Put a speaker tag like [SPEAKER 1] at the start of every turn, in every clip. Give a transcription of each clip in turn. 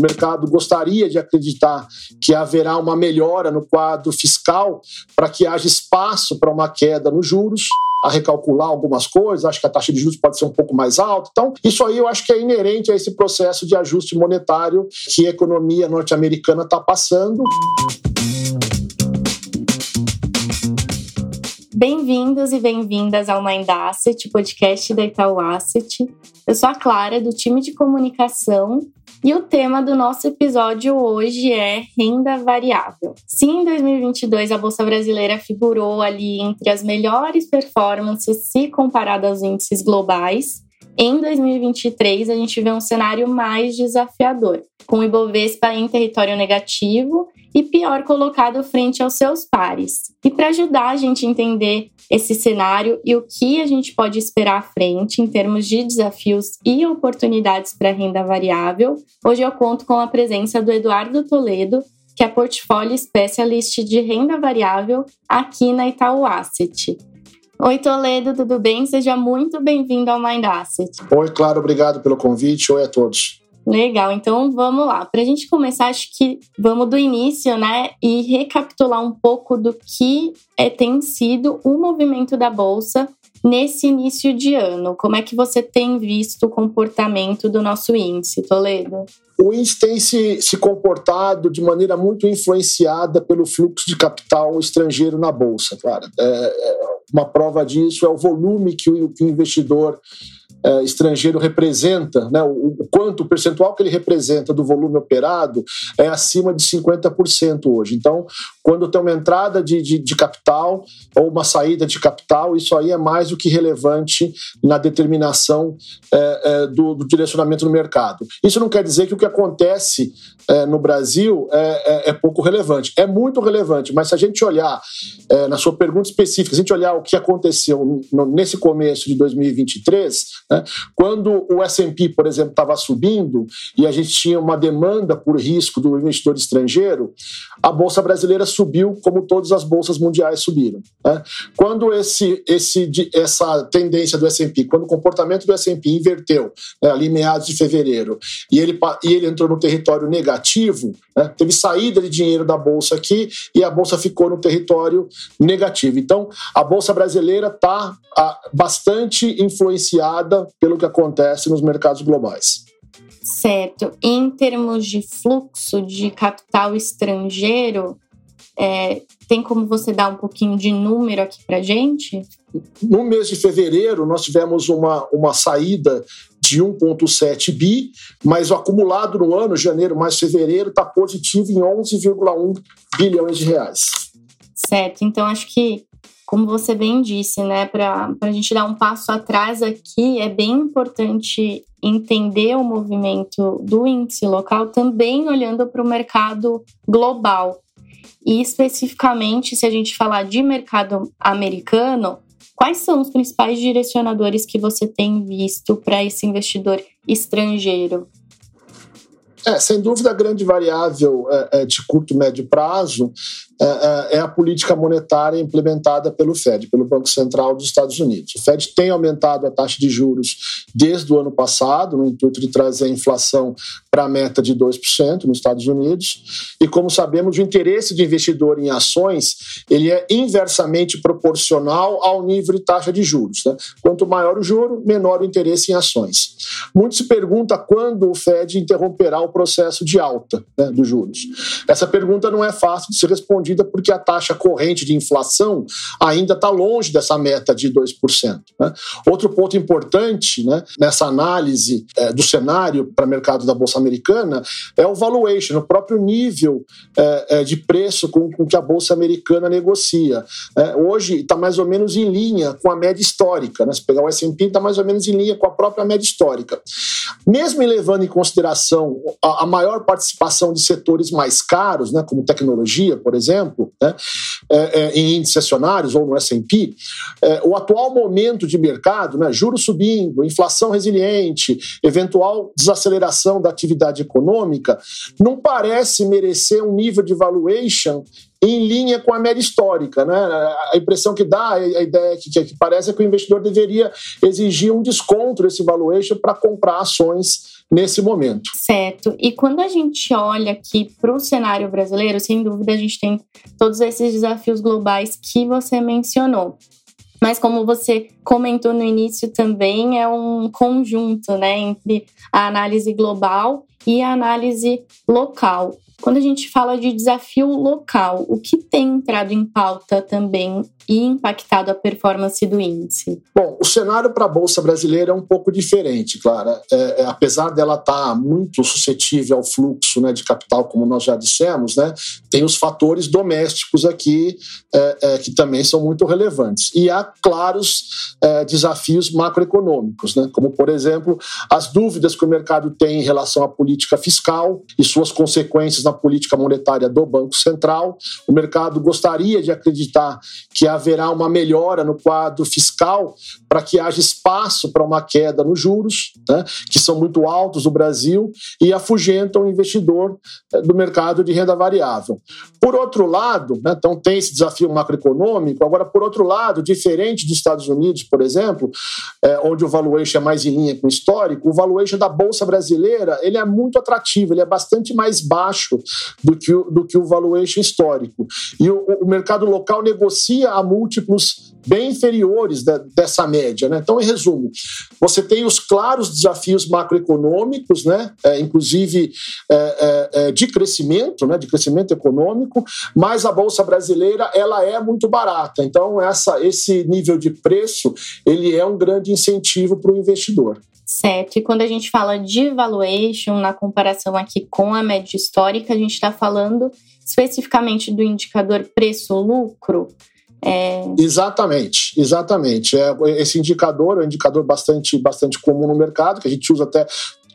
[SPEAKER 1] O mercado gostaria de acreditar que haverá uma melhora no quadro fiscal para que haja espaço para uma queda nos juros a recalcular algumas coisas, acho que a taxa de juros pode ser um pouco mais alta. Então, isso aí eu acho que é inerente a esse processo de ajuste monetário que a economia norte-americana está passando.
[SPEAKER 2] Bem-vindos e bem-vindas ao Mind Asset, podcast da Itaú Asset. Eu sou a Clara, do time de comunicação, e o tema do nosso episódio hoje é renda variável. Se em 2022 a Bolsa Brasileira figurou ali entre as melhores performances se comparada aos índices globais, em 2023 a gente vê um cenário mais desafiador, com o Ibovespa em território negativo e pior colocado frente aos seus pares. E para ajudar a gente a entender esse cenário e o que a gente pode esperar à frente em termos de desafios e oportunidades para renda variável, hoje eu conto com a presença do Eduardo Toledo, que é portfólio specialist de renda variável aqui na Itaú Asset. Oi, Toledo, tudo bem? Seja muito bem-vindo ao Mind Asset.
[SPEAKER 1] Oi, claro, obrigado pelo convite. Oi a todos.
[SPEAKER 2] Legal, então vamos lá. Para a gente começar, acho que vamos do início, né? E recapitular um pouco do que é, tem sido o movimento da Bolsa nesse início de ano. Como é que você tem visto o comportamento do nosso índice, Toledo?
[SPEAKER 1] O índice tem se, se comportado de maneira muito influenciada pelo fluxo de capital estrangeiro na Bolsa, claro. É, é, uma prova disso é o volume que o, que o investidor é, estrangeiro representa, né, o, o, quanto o percentual que ele representa do volume operado é acima de 50% hoje. Então, quando tem uma entrada de, de, de, capital ou uma saída de capital, isso aí é mais do que relevante na determinação é, é, do, do, direcionamento do mercado. Isso não quer dizer que o que acontece é, no Brasil é, é, é, pouco relevante. É muito relevante, mas se a gente olhar, na sua pergunta específica, se a gente olhar o que aconteceu no, nesse começo de 2023, né, quando o S&P, por exemplo, estava subindo e a gente tinha uma demanda por risco do investidor estrangeiro, a Bolsa Brasileira subiu como todas as bolsas mundiais subiram. Né? Quando esse, esse, essa tendência do S&P, quando o comportamento do S&P inverteu né, ali meados de fevereiro e ele, e ele entrou no território negativo, né, teve saída de dinheiro da bolsa aqui e a bolsa ficou no território negativo. Então, a bolsa brasileira está bastante influenciada pelo que acontece nos mercados globais.
[SPEAKER 2] Certo. Em termos de fluxo de capital estrangeiro, é, tem como você dar um pouquinho de número aqui para gente?
[SPEAKER 1] No mês de fevereiro, nós tivemos uma, uma saída de 1,7 bi, mas o acumulado no ano, janeiro mais fevereiro, está positivo em 11,1 bilhões de reais.
[SPEAKER 2] Certo, então acho que, como você bem disse, né, para a gente dar um passo atrás aqui, é bem importante entender o movimento do índice local também olhando para o mercado global. E especificamente, se a gente falar de mercado americano, quais são os principais direcionadores que você tem visto para esse investidor estrangeiro?
[SPEAKER 1] É, sem dúvida, a grande variável é, é, de curto e médio prazo é, é, é, a política monetária implementada pelo Fed, pelo Banco Central dos Estados Unidos. O Fed tem aumentado a taxa de juros desde o ano passado, no intuito de trazer a inflação para a meta de 2% nos Estados Unidos. E como sabemos, o interesse de investidor em ações ele é inversamente proporcional ao nível de taxa de juros. Né? Quanto maior o juro, menor o interesse em ações. Muito se pergunta quando o Fed interromperá o processo de alta né, dos juros. Essa pergunta não é fácil de ser respondida porque a taxa corrente de inflação ainda está longe dessa meta de 2%. Né? Outro ponto importante né, nessa análise é, do cenário para o mercado da Bolsa Americana é o valuation, o próprio nível é, é, de preço com, com, que a Bolsa Americana negocia. É, hoje está mais ou menos em linha com a média histórica. Né? Se pegar o S&P, está mais ou menos em linha com a própria média histórica. Mesmo levando em consideração a, maior participação de setores mais caros, né, como tecnologia, por exemplo, né, é, é, em índices acionários ou no S&P, é, o atual momento de mercado, né, juros subindo, inflação resiliente, eventual desaceleração da atividade econômica, não parece merecer um nível de valuation em linha com a média histórica. Né? A impressão que dá, a ideia que, que parece é que o investidor deveria exigir um desconto desse valuation para comprar ações nesse momento.
[SPEAKER 2] Certo. E quando a gente olha aqui para o cenário brasileiro, sem dúvida a gente tem todos esses desafios globais que você mencionou. Mas como você comentou no início também, é um conjunto né, entre a análise global e a análise local. Quando a gente fala de desafio local, o que tem entrado em pauta também e impactado a performance do índice?
[SPEAKER 1] Bom, o cenário para a Bolsa Brasileira é um pouco diferente, Clara. É, é, apesar dela estar tá muito suscetível ao fluxo né, de capital, como nós já dissemos, né, tem os fatores domésticos aqui é, é que também são muito relevantes. E há claros é, desafios macroeconômicos, né, como, por exemplo, as dúvidas que o mercado tem em relação à política fiscal e suas consequências na política monetária do Banco Central. O mercado gostaria de acreditar que haverá uma melhora no quadro fiscal para que haja espaço para uma queda nos juros, né, que são muito altos no Brasil, e afugentam o investidor eh, do mercado de renda variável. Por outro lado, né, então tem esse desafio macroeconômico, agora, por outro lado, diferente dos Estados Unidos, por exemplo, é, onde o valuation é mais em linha com o histórico, o valuation da Bolsa Brasileira ele é muito atrativo, ele é bastante mais baixo do que o, do que o valuation histórico. E o, o mercado local negocia a múltiplos bem inferiores de, dessa média. Né? Então, em resumo, você tem os claros desafios macroeconômicos, né? É, inclusive é, é, é, de crescimento, né? de crescimento econômico, mas a Bolsa Brasileira ela é muito barata. Então, essa, esse nível de preço ele é um grande incentivo para o investidor.
[SPEAKER 2] Certo. E quando a gente fala de valuation, na comparação aqui com a média histórica, a gente está falando especificamente do indicador preço-lucro.
[SPEAKER 1] É... Exatamente, exatamente. É, esse indicador é um indicador bastante, bastante comum no mercado, que a gente usa até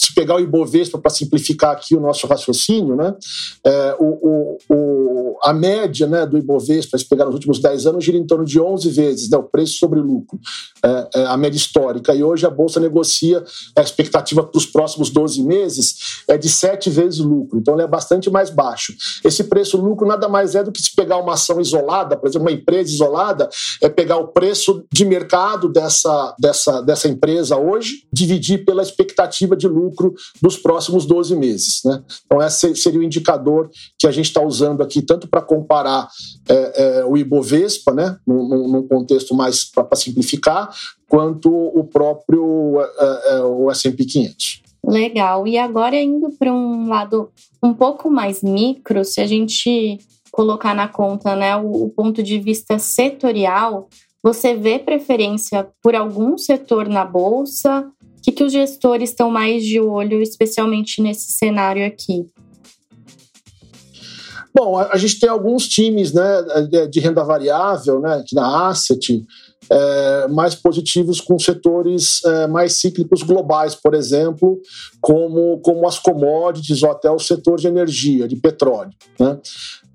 [SPEAKER 1] se pegar o Ibovespa para simplificar aqui o nosso raciocínio, né, é, o, o, o, a média né, do Ibovespa, se pegar nos últimos 10 anos, gira em torno de 11 vezes né, o preço sobre lucro, é, é, a média histórica. E hoje a Bolsa negocia, a expectativa para os próximos 12 meses é de 7 vezes lucro, então ele é bastante mais baixo. Esse preço-lucro nada mais é do que se pegar uma ação isolada, por exemplo, uma empresa isolada, é pegar o preço de mercado dessa, dessa, dessa empresa hoje, dividir pela expectativa de lucro lucro dos próximos 12 meses. Né? Então, esse seria o indicador que a gente está usando aqui, tanto para comparar é, é, o Ibovespa, né, num, num contexto mais para simplificar, quanto o próprio é, é o S&P 500.
[SPEAKER 2] Legal. E agora indo para um lado um pouco mais micro, se a gente colocar na conta né, o, o ponto de vista setorial, você vê preferência por algum setor na bolsa? O que, que os gestores estão mais de olho, especialmente nesse cenário aqui?
[SPEAKER 1] Bom, a, gente tem alguns times né, de renda variável, né, aqui na Asset, é, mais positivos com setores é, mais cíclicos globais, por exemplo, como, como as commodities ou até o setor de energia, de petróleo. Né?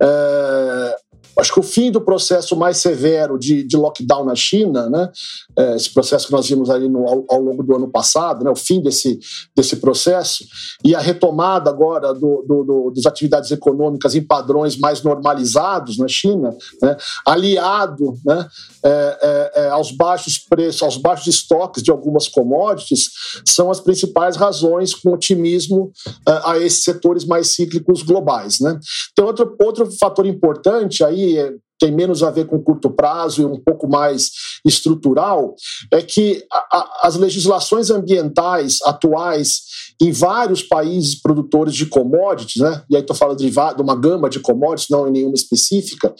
[SPEAKER 1] É, acho que o fim do processo mais severo de, de lockdown na China, né, é, esse processo que nós vimos ali no, ao, ao, longo do ano passado, né, o fim desse, desse processo, e a retomada agora do, do, do, das atividades econômicas em padrões mais normalizados na China, né, aliado né, é, é, é aos baixos preços, aos baixos estoques de algumas commodities, são as principais razões com otimismo é, a esses setores mais cíclicos globais. Né. Tem outro, outro fator importante aí tem menos a ver com curto prazo e um pouco mais estrutural, é que a, a, as legislações ambientais atuais em vários países produtores de commodities, né? e aí estou falando de, de, uma gama de commodities, não em nenhuma específica,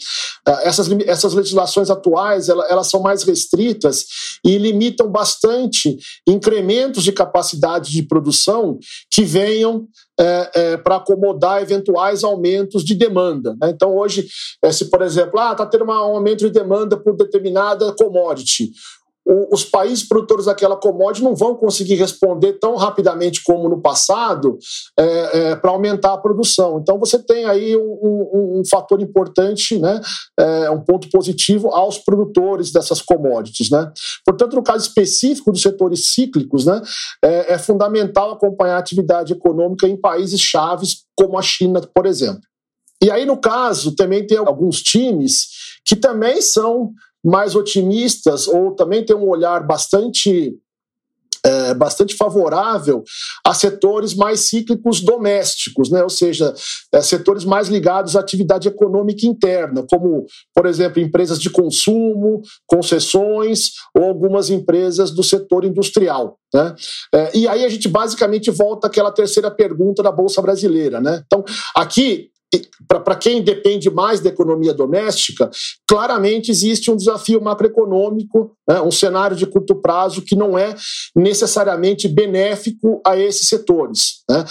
[SPEAKER 1] uh, essas, essas legislações atuais elas, elas são mais restritas e limitam bastante incrementos de capacidade de produção que venham é, é, para acomodar eventuais aumentos de demanda. Né? Então, hoje, é, se por exemplo, está ah, tá tendo um aumento de demanda por determinada commodity, os países produtores daquela commodity não vão conseguir responder tão rapidamente como no passado é, é, para aumentar a produção. Então você tem aí um, um, um fator importante, né, é, um ponto positivo aos produtores dessas commodities. Né? Portanto, no caso específico dos setores cíclicos, né, é, é fundamental acompanhar a atividade econômica em países chaves como a China, por exemplo. E aí, no caso, também tem alguns times que também são mais otimistas ou também têm um olhar bastante é, bastante favorável a setores mais cíclicos domésticos, né? ou seja, é, setores mais ligados à atividade econômica interna, como, por exemplo, empresas de consumo, concessões ou algumas empresas do setor industrial. Né? É, e aí a gente basicamente volta àquela terceira pergunta da Bolsa Brasileira. Né? Então, aqui para quem depende mais da economia doméstica, claramente existe um desafio macroeconômico, né, um cenário de curto prazo que não é necessariamente benéfico a esses setores. Né?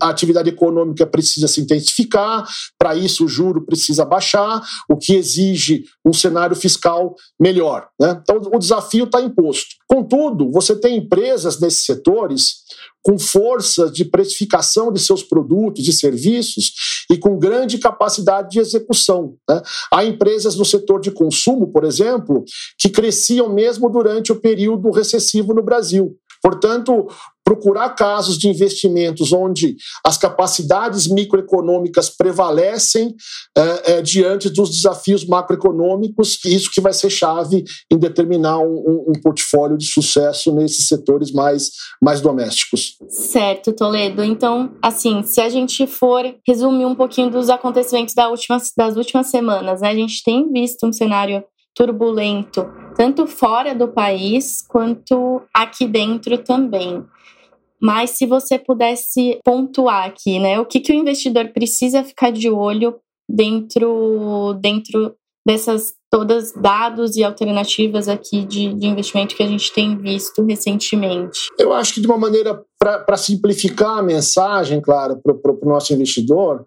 [SPEAKER 1] A atividade econômica precisa se intensificar, para isso o juro precisa baixar, o que exige um cenário fiscal melhor. Né? Então o desafio está imposto. Contudo, você tem empresas nesses setores com força de precificação de seus produtos e serviços e com grande capacidade de execução. Né? Há empresas no setor de consumo, por exemplo, que cresciam mesmo durante o período recessivo no Brasil. Portanto, procurar casos de investimentos onde as capacidades microeconômicas prevalecem é, é, diante dos desafios macroeconômicos, isso que vai ser chave em determinar um, um, um, portfólio de sucesso nesses setores mais, mais domésticos.
[SPEAKER 2] Certo, Toledo. Então, assim, se a gente for resumir um pouquinho dos acontecimentos da última, das últimas semanas, né, a gente tem visto um cenário turbulento tanto fora do país quanto aqui dentro também. Mas se você pudesse pontuar aqui, né, o que, que o investidor precisa ficar de olho dentro, dentro dessas todas dados e alternativas aqui de, de investimento que a gente tem visto recentemente?
[SPEAKER 1] Eu acho que de uma maneira para simplificar a mensagem, claro, para o nosso investidor,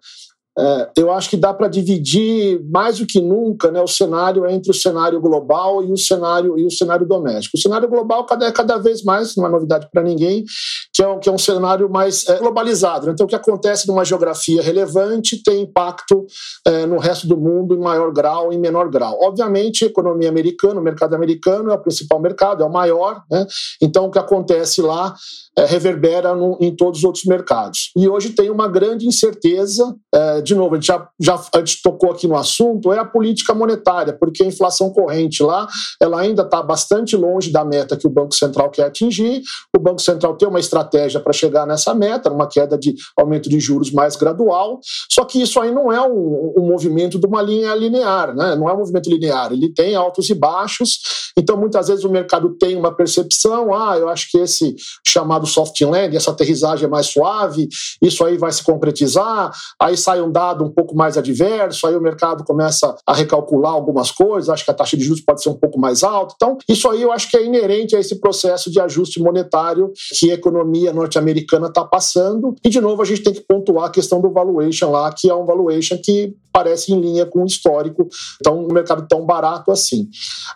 [SPEAKER 1] é, eu acho que dá para dividir mais do que nunca né, o cenário entre o cenário global e o cenário e o cenário doméstico. O cenário global cada, é cada vez mais, não é novidade para ninguém, que é, um, que é um cenário mais é, globalizado. Né? Então, o que acontece numa geografia relevante tem impacto é, no resto do mundo em maior grau, em menor grau. Obviamente, a economia americana, o mercado americano é o principal mercado, é o maior. Né? Então, o que acontece lá é, reverbera no, em todos os outros mercados. E hoje tem uma grande incerteza, é, de novo, a gente já, já a gente tocou aqui no assunto, é a política monetária, porque a inflação corrente lá, ela ainda está bastante longe da meta que o Banco Central quer atingir. O Banco Central tem uma estratégia para chegar nessa meta, uma queda de aumento de juros mais gradual, só que isso aí não é um, um movimento de uma linha linear, né? não é um movimento linear, ele tem altos e baixos, então muitas vezes o mercado tem uma percepção, ah, eu acho que esse chamado soft landing, essa aterrissagem é mais suave, isso aí vai se concretizar, aí sai um dado um pouco mais adverso, aí o mercado começa a recalcular algumas coisas, acho que a taxa de juros pode ser um pouco mais alta. Então, isso aí eu acho que é inerente a esse processo de ajuste monetário que a economia norte-americana está passando. E, de novo, a gente tem que pontuar a questão do valuation lá, que é um valuation que parece em linha com o histórico, então um mercado tão barato assim.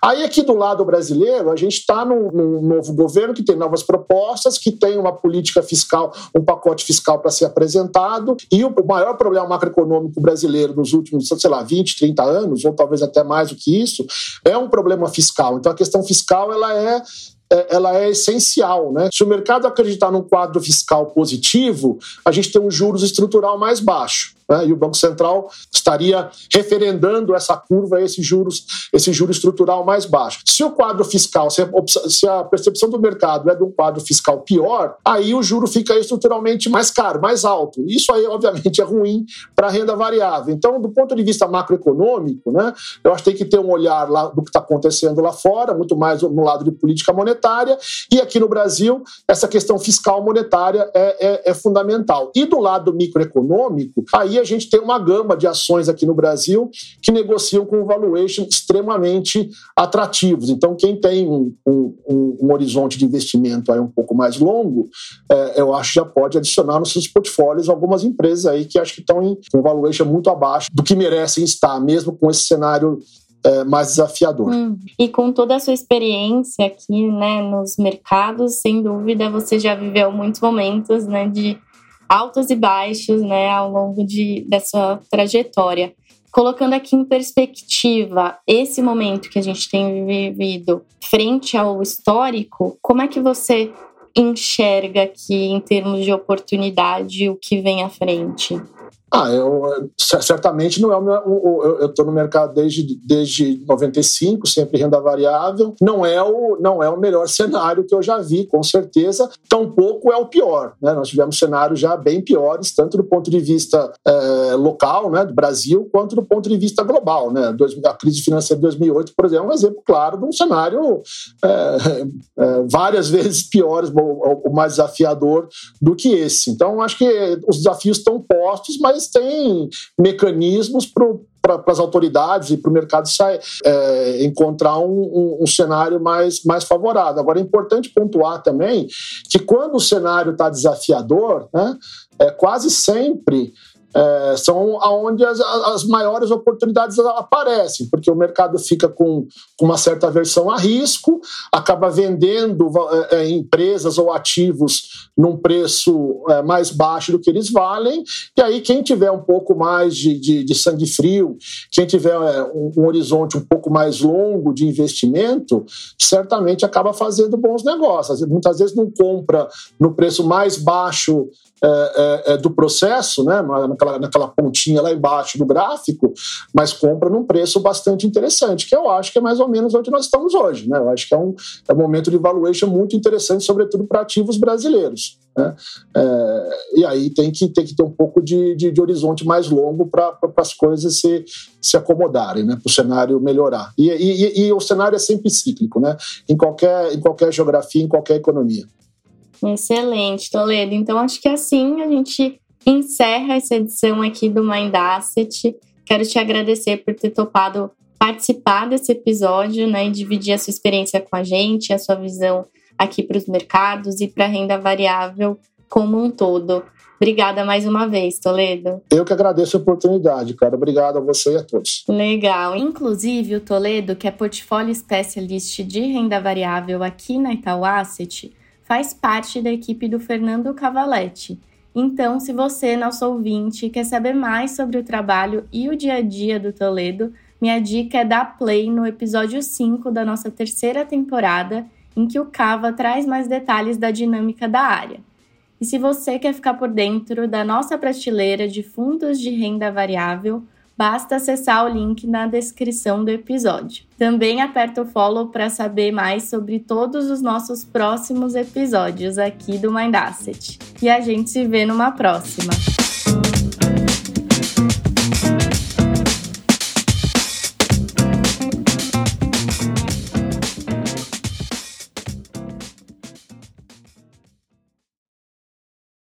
[SPEAKER 1] Aí aqui do lado brasileiro, a gente está num, num, novo governo que tem novas propostas, que tem uma política fiscal, um pacote fiscal para ser apresentado, e o maior problema macroeconômico brasileiro nos últimos, sei lá, 20, 30 anos, ou talvez até mais do que isso, é um problema fiscal. Então a questão fiscal ela é é, ela é essencial. Né? Se o mercado acreditar num quadro fiscal positivo, a gente tem um juros estrutural mais baixo. Né? E o Banco Central estaria referendando essa curva, esse juros, esse juro estrutural mais baixo. Se o quadro fiscal, se a, se a percepção do mercado é de um quadro fiscal pior, aí o juro fica estruturalmente mais caro, mais alto. Isso aí, obviamente, é ruim para a renda variável. Então, do ponto de vista macroeconômico, né, eu acho que tem que ter um olhar lá do que está acontecendo lá fora, muito mais no lado de política monetária, e aqui no Brasil, essa questão fiscal monetária é, é, é fundamental. E do lado microeconômico, aí a gente tem uma gama de ações aqui no Brasil que negociam com valuation extremamente atrativos. Então, quem tem um, um, um horizonte de investimento aí um pouco mais longo, é, eu acho que já pode adicionar nos seus portfólios algumas empresas aí que acho que estão em um valuation muito abaixo do que merecem estar, mesmo com esse cenário é, mais desafiador. Hum.
[SPEAKER 2] E com toda a sua experiência aqui, né, nos mercados, sem dúvida você já viveu muitos momentos, né, de altos e baixos, né, ao longo de, dessa trajetória. Colocando aqui em perspectiva esse momento que a gente tem vivido frente ao histórico, como é que você enxerga aqui em termos de oportunidade o que vem à frente?
[SPEAKER 1] Ah, eu certamente não é o meu. Eu estou no mercado desde, desde 95, sempre renda variável. Não é, o, não é o melhor cenário que eu já vi, com certeza. Tampouco é o pior. Né? Nós tivemos cenários já bem piores, tanto do ponto de vista é, local, né, do Brasil, quanto do ponto de vista global. Né? A crise financeira de 2008, por exemplo, é um exemplo claro de um cenário é, é, várias vezes piores ou, ou mais desafiador do que esse. Então, acho que os desafios estão postos, mas mas tem mecanismos para as autoridades e para o mercado sair, é, encontrar um, um, um, cenário mais, mais favorável. Agora, é importante pontuar também que quando o cenário está desafiador, né, é, quase sempre é, são onde as, as, maiores oportunidades aparecem, porque o mercado fica com, com uma certa aversão a risco, acaba vendendo é, é, empresas ou ativos num preço é, mais baixo do que eles valem, e aí quem tiver um pouco mais de, de, de sangue frio, quem tiver é, um, um, horizonte um pouco mais longo de investimento, certamente acaba fazendo bons negócios. Muitas vezes não compra no preço mais baixo é, é, do processo, né, naquela, naquela pontinha lá embaixo do gráfico, mas compra num preço bastante interessante, que eu acho que é mais ou menos onde nós estamos hoje. Né? Eu acho que é um, é um momento de valuation muito interessante, sobretudo para ativos brasileiros. Né? É, e aí tem que, tem que ter um pouco de, de, de horizonte mais longo para as coisas se, se acomodarem, né? para o cenário melhorar. E, e, e, o cenário é sempre cíclico, né? em, qualquer, em qualquer geografia, em qualquer economia.
[SPEAKER 2] Excelente, Toledo. Então, acho que assim a gente encerra essa edição aqui do Mind Asset. Quero te agradecer por ter topado participar desse episódio né, e dividir a sua experiência com a gente, a sua visão aqui para os mercados e para a renda variável como um todo. Obrigada mais uma vez, Toledo.
[SPEAKER 1] Eu que agradeço a oportunidade, cara. Obrigado a você e a todos.
[SPEAKER 2] Legal. Inclusive, o Toledo, que é portfólio specialist de renda variável aqui na Itaú Asset, faz parte da equipe do Fernando Cavaletti. Então, se você, nosso ouvinte, quer saber mais sobre o trabalho e o dia a dia do Toledo, minha dica é dar play no episódio 5 da nossa terceira temporada, em que o Cava traz mais detalhes da dinâmica da área. E se você quer ficar por dentro da nossa prateleira de fundos de renda variável, basta acessar o link na descrição do episódio. Também aperta o follow para saber mais sobre todos os nossos próximos episódios aqui do Mind Asset. E a gente se vê numa próxima.